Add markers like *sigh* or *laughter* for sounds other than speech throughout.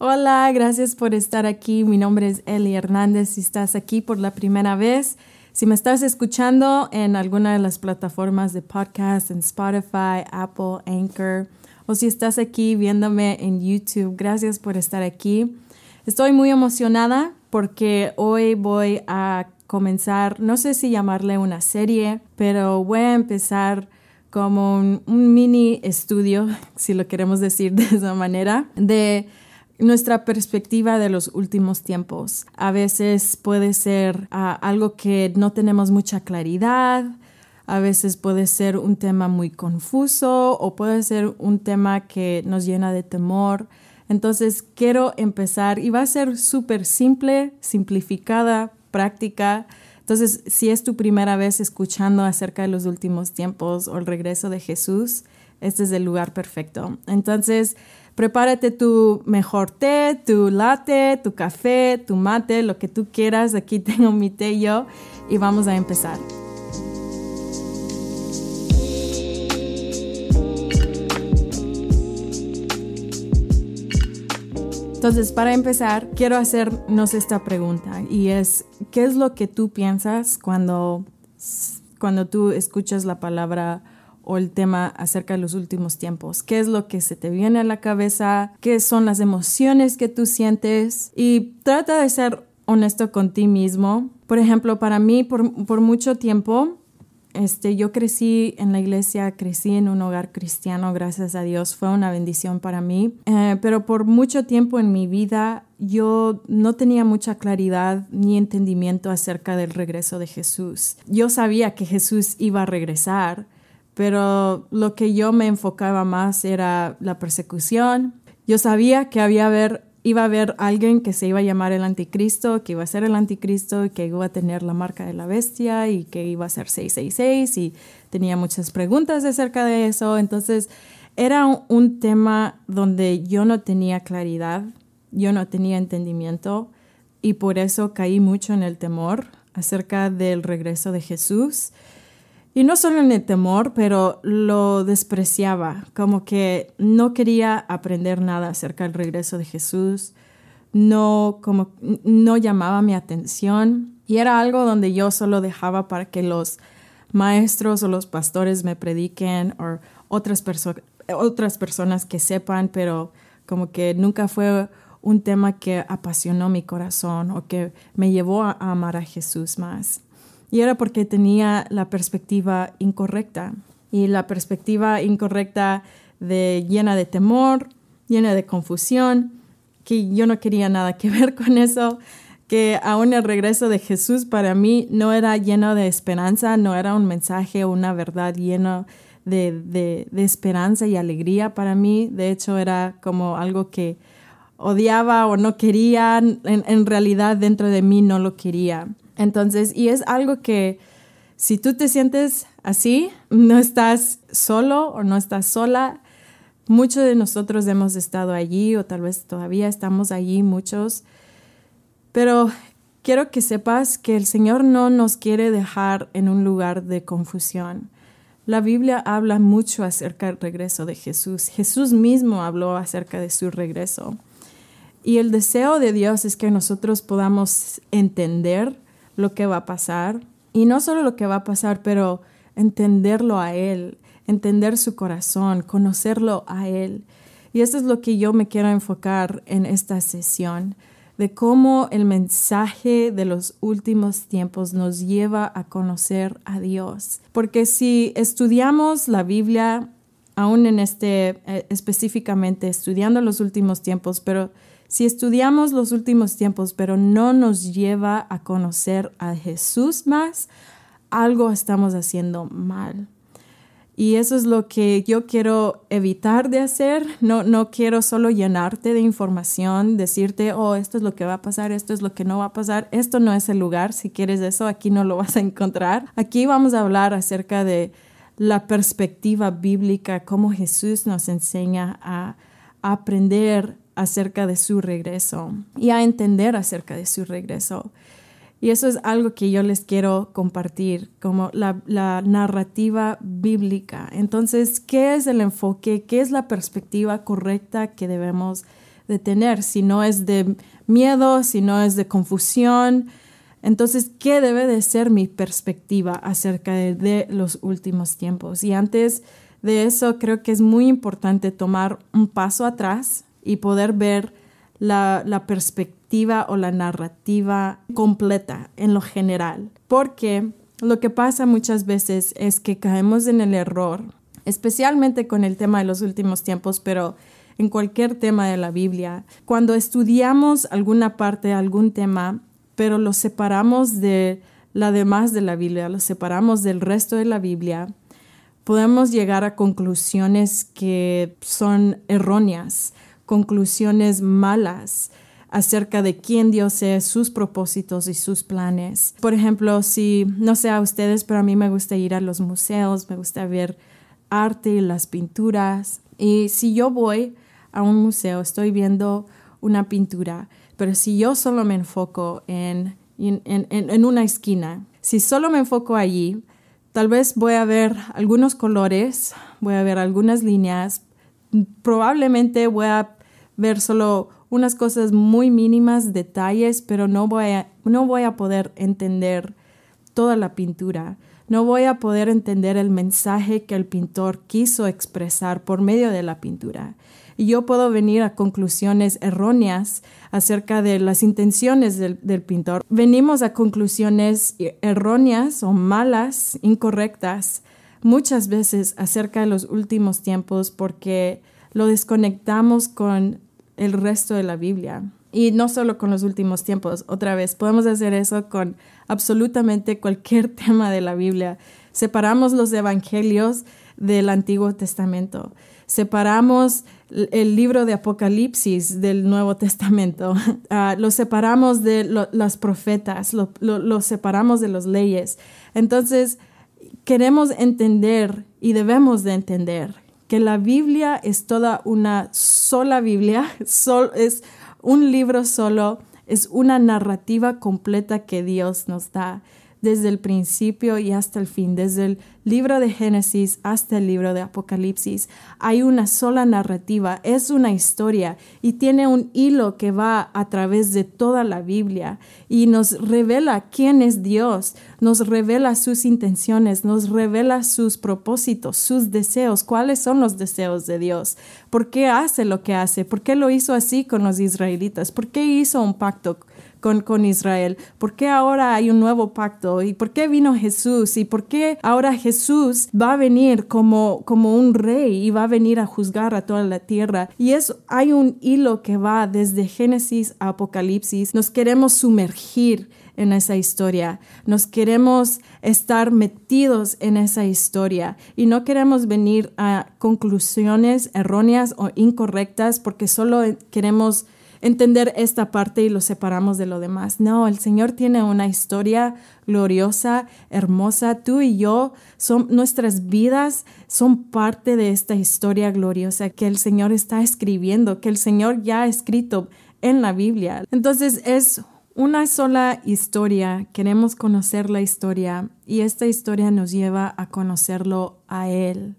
Hola, gracias por estar aquí. Mi nombre es Eli Hernández. Si estás aquí por la primera vez, si me estás escuchando en alguna de las plataformas de podcast, en Spotify, Apple, Anchor, o si estás aquí viéndome en YouTube, gracias por estar aquí. Estoy muy emocionada porque hoy voy a comenzar, no sé si llamarle una serie, pero voy a empezar como un, mini estudio, *laughs* si lo queremos decir de esa manera, de nuestra perspectiva de los últimos tiempos. A veces puede ser ah, algo que no tenemos mucha claridad, a veces puede ser un tema muy confuso o puede ser un tema que nos llena de temor. Entonces quiero empezar y va a ser súper simple, simplificada, práctica. Entonces, si es tu primera vez escuchando acerca de los últimos tiempos o el regreso de Jesús, este es el lugar perfecto. Entonces, Prepárate tu mejor té, tu latte, tu café, tu mate, lo que tú quieras. Aquí *laughs* tengo mi té yo y vamos a empezar. Entonces, para empezar, quiero hacernos esta pregunta y es, ¿qué es lo que tú piensas cuando, cuando tú escuchas la palabra o el tema acerca de los últimos tiempos. ¿Qué es lo que se te viene a la cabeza? ¿Qué son las emociones que tú sientes? Y trata de ser honesto con ti mismo. Por ejemplo, para mí, por, por mucho tiempo, este, yo crecí en la iglesia, crecí en un hogar cristiano, gracias a Dios, fue una bendición para mí. Eh, pero por mucho tiempo en mi vida yo no tenía mucha claridad ni entendimiento acerca del regreso de Jesús. Yo sabía que Jesús iba a regresar, pero lo que yo me enfocaba más era la persecución. Yo sabía que había iba a haber alguien que se iba a llamar el anticristo, que iba a ser el anticristo que iba a tener la marca de la bestia y que iba a ser 666 y tenía muchas preguntas acerca de eso. Entonces era un tema donde yo no tenía claridad, yo no tenía entendimiento y por eso caí mucho en el temor acerca del regreso de Jesús y no solo en el temor, pero lo despreciaba, como que no quería aprender nada acerca del regreso de Jesús, no, como, no llamaba mi atención y era algo donde yo solo dejaba para que los maestros o los pastores me prediquen o otras, otras personas que sepan, pero como que nunca fue un tema que apasionó mi corazón o que me llevó a amar a Jesús más. Y era porque tenía la perspectiva incorrecta. Y la perspectiva incorrecta de llena de temor, llena de confusión, que yo no quería nada que *laughs* ver con eso, que aún el regreso de Jesús para mí no era lleno de esperanza, no era un mensaje una verdad lleno de, de, esperanza y alegría para mí. De hecho, era como algo que odiaba o no quería, en realidad dentro de mí no lo quería. Entonces, y es algo que si tú te sientes así, no estás solo o no estás sola. Muchos de nosotros hemos estado allí o tal vez todavía estamos allí muchos. Pero quiero que sepas que el Señor no nos quiere dejar en un lugar de confusión. La Biblia habla mucho acerca del regreso de Jesús. Jesús mismo habló acerca de su regreso. Y el deseo de Dios es que nosotros podamos entender lo que va a pasar. Y no solo lo que va a pasar, pero entenderlo a Él, entender su corazón, conocerlo a Él. Y eso es lo que yo me quiero enfocar en esta sesión, de cómo el mensaje de los últimos tiempos nos lleva a conocer a Dios. Porque si estudiamos la Biblia, aún en este eh, específicamente, estudiando los últimos tiempos, pero si estudiamos los últimos tiempos, pero no nos lleva a conocer a Jesús más, algo estamos haciendo mal. Y eso es lo que yo quiero evitar de hacer. No, no quiero solo llenarte de información, decirte, oh, esto es lo que va a pasar, esto es lo que no va a pasar. Esto no es el lugar. Si quieres eso, aquí no lo vas a encontrar. Aquí vamos a hablar acerca de la perspectiva bíblica, cómo Jesús nos enseña a aprender acerca de su regreso y a entender acerca de su regreso. Y eso es algo que yo les quiero compartir, como la, narrativa bíblica. Entonces, ¿qué es el enfoque? ¿Qué es la perspectiva correcta que debemos de tener, si no es de miedo, si no es de confusión. Entonces, ¿qué debe de ser mi perspectiva acerca de, los últimos tiempos? Y antes de eso, creo que es muy importante tomar un paso atrás y poder ver la, perspectiva o la narrativa completa en lo general. Porque lo que pasa muchas veces es que caemos en el error, especialmente con el tema de los últimos tiempos, pero en cualquier tema de la Biblia. Cuando estudiamos alguna parte, algún tema, pero lo separamos de la demás de la Biblia, lo separamos del resto de la Biblia, podemos llegar a conclusiones que son erróneas, conclusiones malas acerca de quién Dios es, sus propósitos y sus planes. Por ejemplo, si no sé a ustedes, pero a mí me gusta ir a los museos, me gusta ver arte y las pinturas. Y si yo voy a un museo, estoy viendo una pintura, pero si yo solo me enfoco en, en, en, en una esquina, si solo me enfoco allí, tal vez voy a ver algunos colores, voy a ver algunas líneas, probablemente voy a ver solo unas cosas muy mínimas, detalles, pero no voy a, no voy a poder entender toda la pintura. No voy a poder entender el mensaje que el pintor quiso expresar por medio de la pintura y yo puedo venir a conclusiones erróneas acerca de las intenciones del, pintor. Venimos a conclusiones erróneas o malas, incorrectas, muchas veces acerca de los últimos tiempos porque lo desconectamos con el resto de la Biblia. Y no solo con los últimos tiempos, otra vez, podemos hacer eso con absolutamente cualquier *laughs* tema de la Biblia. Separamos los evangelios del Antiguo Testamento. Separamos el libro de Apocalipsis del Nuevo Testamento, *laughs* uh, lo separamos de las profetas, lo, lo, separamos de las leyes. Entonces, queremos entender y debemos de entender que la Biblia es toda una sola Biblia, *laughs* es un libro solo, es una narrativa completa que Dios nos da desde el principio y hasta el fin, desde el libro de Génesis hasta el libro de Apocalipsis. Hay una sola narrativa, es una historia y tiene un hilo que va a través de toda la Biblia y nos revela quién es Dios, nos revela sus intenciones, nos revela sus propósitos, sus deseos, cuáles son los deseos de Dios, por qué hace lo que hace, por qué lo hizo así con los israelitas, por qué hizo un pacto con, Israel? ¿Por qué ahora hay un nuevo pacto? ¿Y por qué vino Jesús? ¿Y por qué ahora Jesús va a venir como, como un rey y va a venir a juzgar a toda la tierra? Y es, hay un hilo que va desde Génesis a Apocalipsis. Nos queremos sumergir en esa historia. Nos queremos estar metidos en esa historia y no queremos venir a conclusiones erróneas o incorrectas porque solo queremos entender esta parte y lo separamos de lo demás. No, el Señor tiene una historia gloriosa, hermosa. Tú y yo, son, nuestras vidas son parte de esta historia gloriosa que el Señor está escribiendo, que el Señor ya ha escrito en la Biblia. Entonces es una sola historia, queremos conocer la historia y esta historia nos lleva a conocerlo a Él.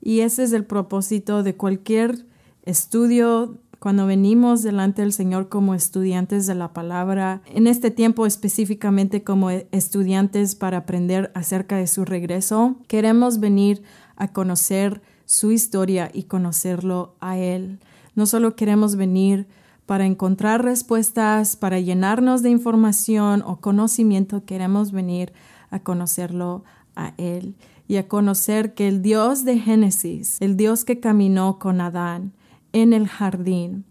Y ese es el propósito de cualquier estudio cuando venimos delante del Señor como estudiantes de la palabra, en este tiempo específicamente como estudiantes para aprender acerca de su regreso, queremos venir a conocer su historia y conocerlo a Él. No solo queremos venir para encontrar respuestas, para llenarnos de información o conocimiento, queremos venir a conocerlo a Él y a conocer que el Dios de Génesis, el Dios que caminó con Adán, en el jardín.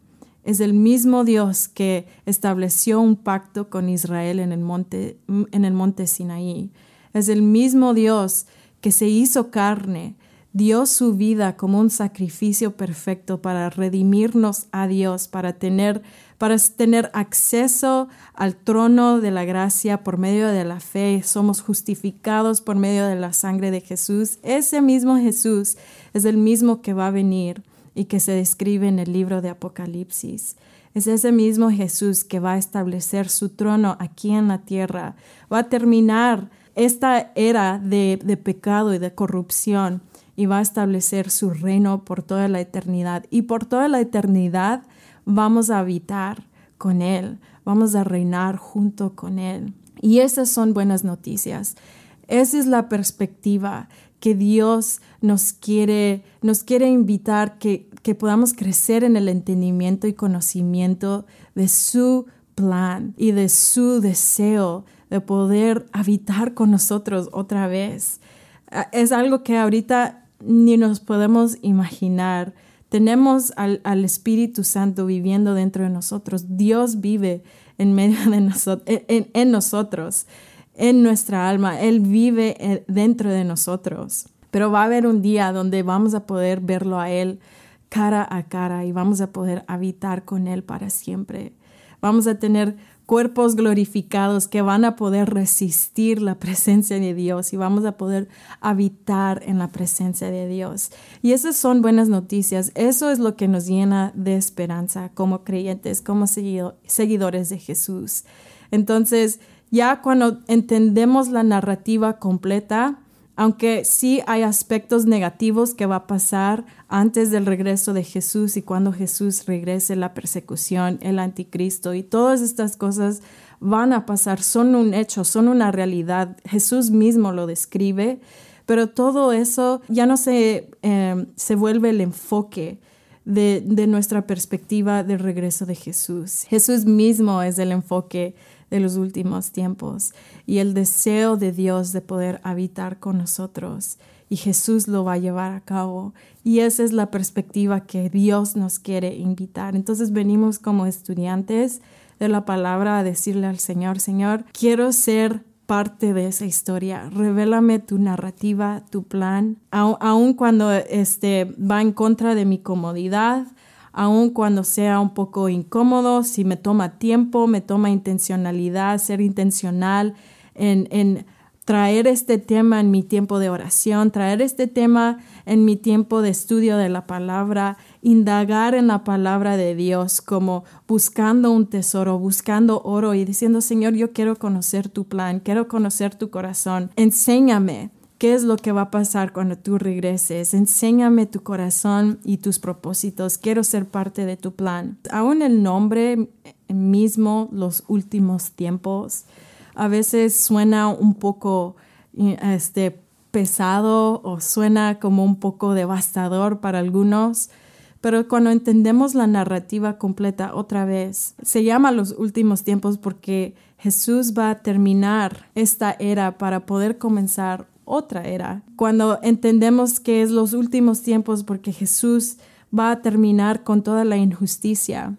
Es el mismo Dios que estableció un pacto con Israel en el monte, en el monte Sinaí. Es el mismo Dios que se hizo carne, dio su vida como un sacrificio perfecto para redimirnos a Dios, para tener, para tener acceso al trono de la gracia por medio de la fe. Somos justificados por medio de la sangre de Jesús. Ese mismo Jesús es el mismo que va a venir y que se describe en el libro de Apocalipsis. Es ese mismo Jesús que va a establecer su trono aquí en la tierra, va a terminar esta era de, de pecado y de corrupción y va a establecer su reino por toda la eternidad. Y por toda la eternidad vamos a habitar con Él, vamos a reinar junto con Él. Y esas son buenas noticias. Esa es la perspectiva que Dios nos quiere, nos quiere invitar que, que podamos crecer en el entendimiento y conocimiento de su plan y de su deseo de poder habitar con nosotros otra vez. Ah, es algo que ahorita ni nos podemos imaginar. Tenemos al, Espíritu Santo viviendo dentro de nosotros. Dios vive en medio de nosotros, en nosotros en nuestra alma, Él vive eh, dentro de nosotros. Pero va a haber un día donde vamos a poder verlo a Él cara a cara y vamos a poder habitar con Él para siempre. Vamos a tener cuerpos glorificados que van a poder resistir la presencia de Dios y vamos a poder habitar en la presencia de Dios. Y esas son buenas noticias. Eso es lo que nos llena de esperanza como creyentes, como seguidores de Jesús. Entonces, ya cuando entendemos la narrativa completa, aunque sí hay aspectos negativos que va a pasar antes del regreso de Jesús y cuando Jesús regrese, la persecución, el anticristo y todas estas cosas van a pasar, son un hecho, son una realidad. Jesús mismo lo describe, pero todo eso ya no se, eh, se vuelve el enfoque. De, de nuestra perspectiva del regreso de Jesús. Jesús mismo es el enfoque de los últimos tiempos y el deseo de Dios de poder habitar con nosotros. Y Jesús lo va a llevar a cabo. Y esa es la perspectiva que Dios nos quiere invitar. Entonces venimos como estudiantes de la palabra a decirle al Señor, Señor, quiero ser parte de esa historia. Revélame tu narrativa, tu plan, aun cuando este, va en contra de mi comodidad, aun cuando sea un poco incómodo, si me toma tiempo, me toma intencionalidad, ser intencional en, traer este tema en mi tiempo de oración, traer este tema en mi tiempo de estudio de la palabra, indagar en la palabra de Dios como buscando un tesoro, buscando oro y diciendo, Señor, yo quiero conocer tu plan, quiero conocer tu corazón, enséñame, ¿Qué es lo que va a pasar cuando tú regreses? Enséñame tu corazón y tus propósitos. Quiero ser parte de tu plan. Aún el nombre mismo, los últimos tiempos, a veces suena un poco este, pesado o suena como un poco devastador para algunos. Pero cuando entendemos la narrativa completa otra vez, se llama los últimos tiempos porque Jesús va a terminar esta era para poder comenzar otra era. Cuando entendemos que es los últimos tiempos porque Jesús va a terminar con toda la injusticia,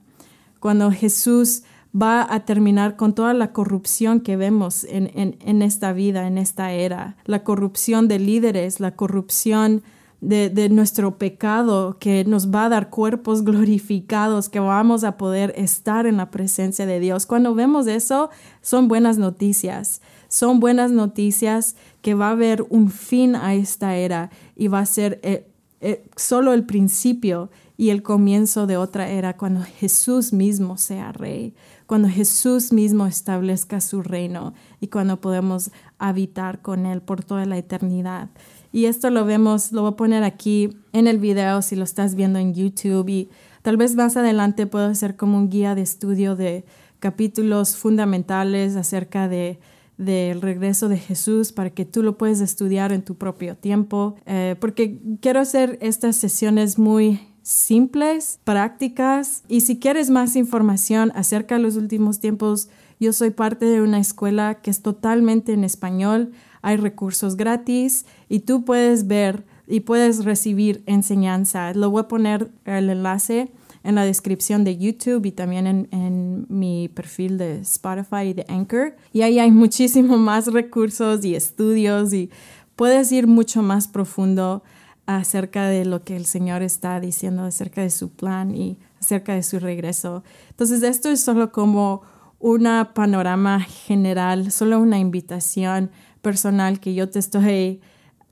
cuando Jesús va a terminar con toda la corrupción que vemos en, en, esta vida, en esta era, la corrupción de líderes, la corrupción de, de, nuestro pecado, que nos va a dar cuerpos *laughs* glorificados, que vamos a poder estar en la presencia de Dios. Cuando vemos eso, son buenas noticias. Son buenas noticias que va a haber un fin a esta era y va a ser eh, eh, solo el principio y el comienzo de otra era cuando Jesús mismo sea rey, cuando Jesús mismo establezca su reino y cuando podemos habitar con Él por toda la eternidad. Y esto lo vemos, lo voy a poner aquí en el video si lo estás viendo en YouTube. Y tal vez más adelante puedo hacer como un guía de estudio de capítulos fundamentales acerca de del regreso de Jesús para que tú lo puedas estudiar en tu propio tiempo, eh, porque quiero hacer estas sesiones muy simples, prácticas, y si quieres más información acerca de los últimos tiempos, yo soy parte de una escuela que es totalmente en español, hay recursos gratis y tú puedes ver y puedes recibir enseñanza. Lo voy a poner el enlace en la descripción de YouTube y también en, mi perfil de Spotify y de Anchor. Y ahí hay *laughs* muchísimo más recursos y estudios y puedes ir mucho más profundo acerca de lo que el Señor está diciendo, acerca de su plan y acerca de su regreso. Entonces, esto es solo como una panorama general, solo una invitación personal que yo te estoy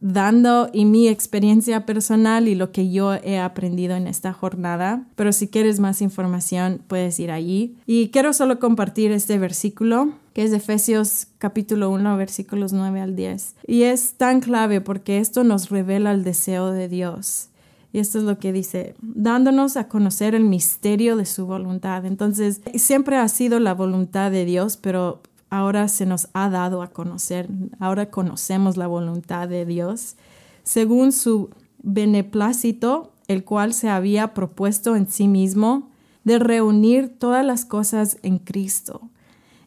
dando y mi experiencia personal y lo que yo he aprendido en esta jornada. Pero si quieres más información, puedes ir allí. Y quiero solo compartir este versículo que es de Efesios capítulo 1, versículos 9 al 10. Y es tan clave porque esto nos revela el deseo de Dios. Y esto es lo que dice, dándonos a conocer el misterio de su voluntad. Entonces, siempre ha sido la voluntad de Dios, pero ahora se nos ha dado a conocer, ahora conocemos la voluntad de Dios, según su beneplácito, el cual se había propuesto en sí mismo de reunir todas las cosas en Cristo,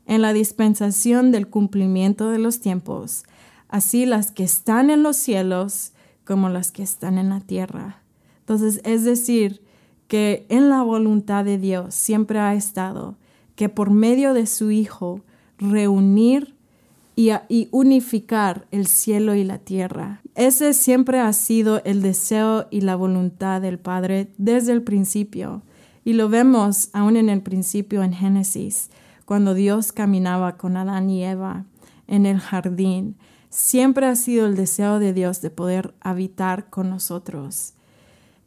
en la dispensación del cumplimiento de los tiempos, así las que están en los cielos como las que están en la tierra. Entonces, es decir, que en la voluntad de Dios siempre ha estado que por medio de su Hijo reunir y, unificar el cielo y la tierra. Ese siempre ha sido el deseo y la voluntad del Padre desde el principio. Y lo vemos aún en el principio en Génesis, cuando Dios caminaba con Adán y Eva en el jardín. Siempre ha sido el deseo de Dios de poder habitar con nosotros.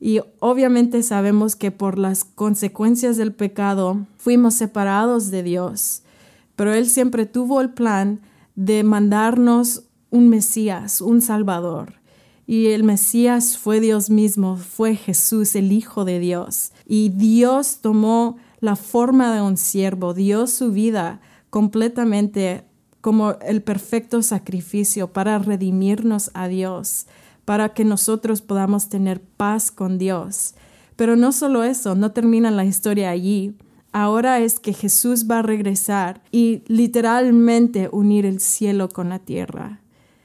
Y obviamente sabemos que por las consecuencias del pecado fuimos separados de Dios, pero Él siempre tuvo el plan de mandarnos un Mesías, un Salvador. Y el Mesías fue Dios mismo, fue Jesús, el Hijo de Dios. Y Dios tomó la forma de un siervo, dio su vida completamente como el perfecto sacrificio para redimirnos a Dios para que nosotros podamos tener paz con Dios. Pero no solo eso, no termina la historia allí. Ahora es que Jesús va a regresar y literalmente unir el cielo con la tierra.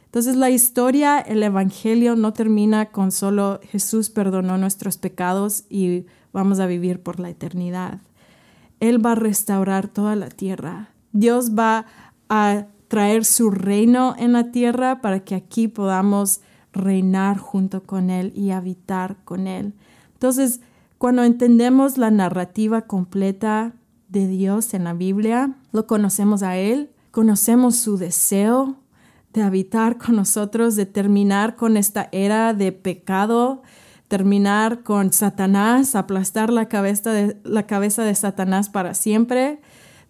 Entonces la historia, el Evangelio no termina con solo Jesús perdonó nuestros pecados y vamos a vivir por la eternidad. Él va a restaurar toda la tierra. Dios va a traer su reino en la tierra para que aquí podamos reinar junto con Él y habitar con Él. Entonces, cuando entendemos la narrativa completa de Dios en la Biblia, lo conocemos a Él, conocemos su deseo de habitar con nosotros, de terminar con esta era de pecado, terminar con Satanás, aplastar la cabeza de, la cabeza de Satanás para siempre,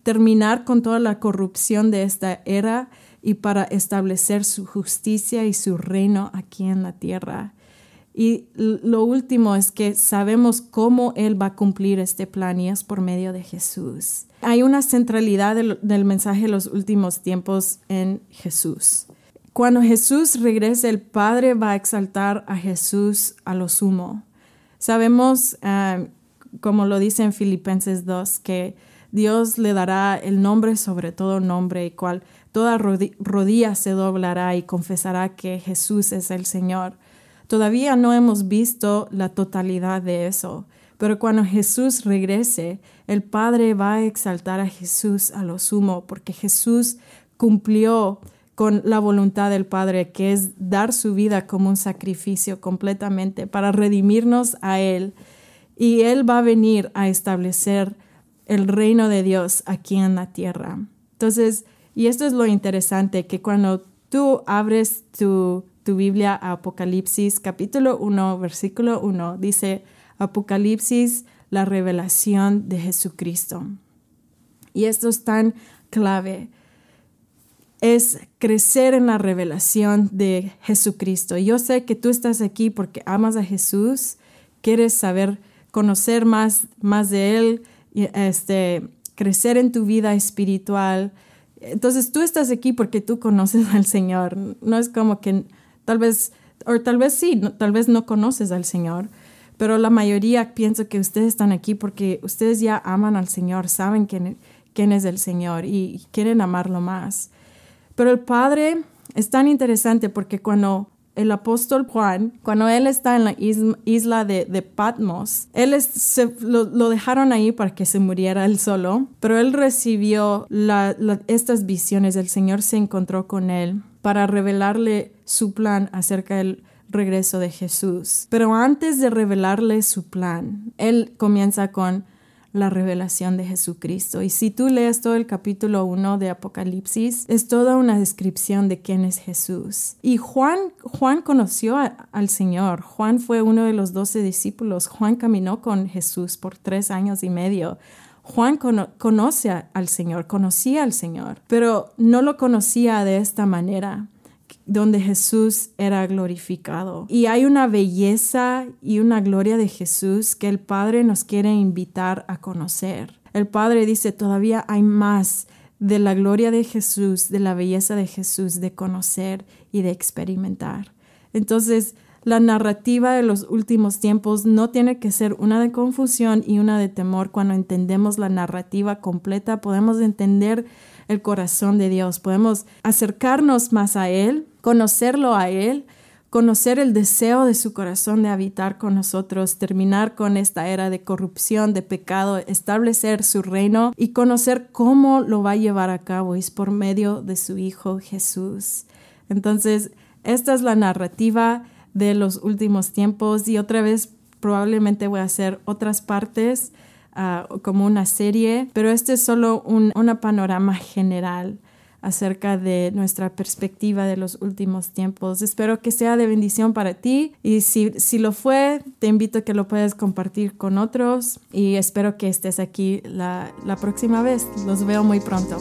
terminar con toda la corrupción de esta era y para establecer su justicia y su reino aquí en la tierra. Y lo último es que sabemos cómo Él va a cumplir este plan y es por medio de Jesús. Hay una centralidad del, mensaje de los últimos tiempos en Jesús. Cuando Jesús regrese, el Padre va a exaltar a Jesús a lo sumo. Sabemos, ah, como lo dice en Filipenses 2, que Dios le dará el nombre sobre todo nombre, y cual toda rodilla se doblará y confesará que Jesús es el Señor. Todavía no hemos visto la totalidad de eso, pero cuando Jesús regrese, el Padre va a exaltar a Jesús a lo sumo, porque Jesús cumplió con la voluntad del Padre, que es dar su vida como un sacrificio completamente para redimirnos a Él. Y Él va a venir a establecer el reino de Dios aquí en la tierra. Entonces, y esto es lo interesante, que cuando tú abres tu, Biblia a Apocalipsis capítulo 1, versículo 1, dice Apocalipsis, la revelación de Jesucristo. Y esto es tan clave. Es crecer en la revelación de Jesucristo. Yo sé que tú estás aquí porque amas a Jesús, quieres saber, conocer más, más de Él, este, crecer en tu vida espiritual, entonces tú estás aquí porque tú conoces al Señor. No es como que tal vez, o tal vez sí, tal vez no conoces al Señor, pero la mayoría pienso que ustedes están aquí porque ustedes ya aman al Señor, saben quién, quién es el Señor y quieren amarlo más. Pero el Padre es tan interesante porque cuando el apóstol Juan, cuando él está en la isla de, Patmos, él lo, dejaron ahí para que se muriera él solo, pero él recibió estas visiones, el Señor se encontró con él para revelarle su plan acerca del regreso de Jesús. Pero antes de revelarle su plan, él comienza con la revelación de Jesucristo. Y si tú lees todo el capítulo 1 de Apocalipsis, es toda una descripción de quién es Jesús. Y Juan, Juan conoció al Señor. Juan fue uno de los doce discípulos. Juan caminó con Jesús por tres años y medio. Juan conoce al Señor, conocía al Señor, pero no lo conocía de esta manera. donde Jesús era glorificado. Y hay una belleza y una gloria de Jesús que el Padre nos quiere invitar a conocer. El Padre dice, todavía hay más de la gloria de Jesús, de la belleza de Jesús, de conocer y de experimentar. Entonces, la narrativa de los últimos tiempos no tiene que ser una de confusión y una de temor. Cuando entendemos la narrativa completa, podemos entender el corazón de Dios, podemos acercarnos más a Él, conocerlo a Él, conocer el deseo de su corazón de habitar con nosotros, terminar con esta era de corrupción, de pecado, establecer su reino y conocer cómo lo va a llevar a cabo. Es por medio de su Hijo Jesús. Entonces, esta es la narrativa de los últimos tiempos y otra vez probablemente voy a hacer otras partes ah, como una serie, pero este es solo un panorama general acerca de nuestra perspectiva de los últimos tiempos. Espero que sea de bendición para ti y si, si lo fue, te invito a que lo puedas compartir con otros y espero que estés aquí la, la próxima vez. Los veo muy pronto.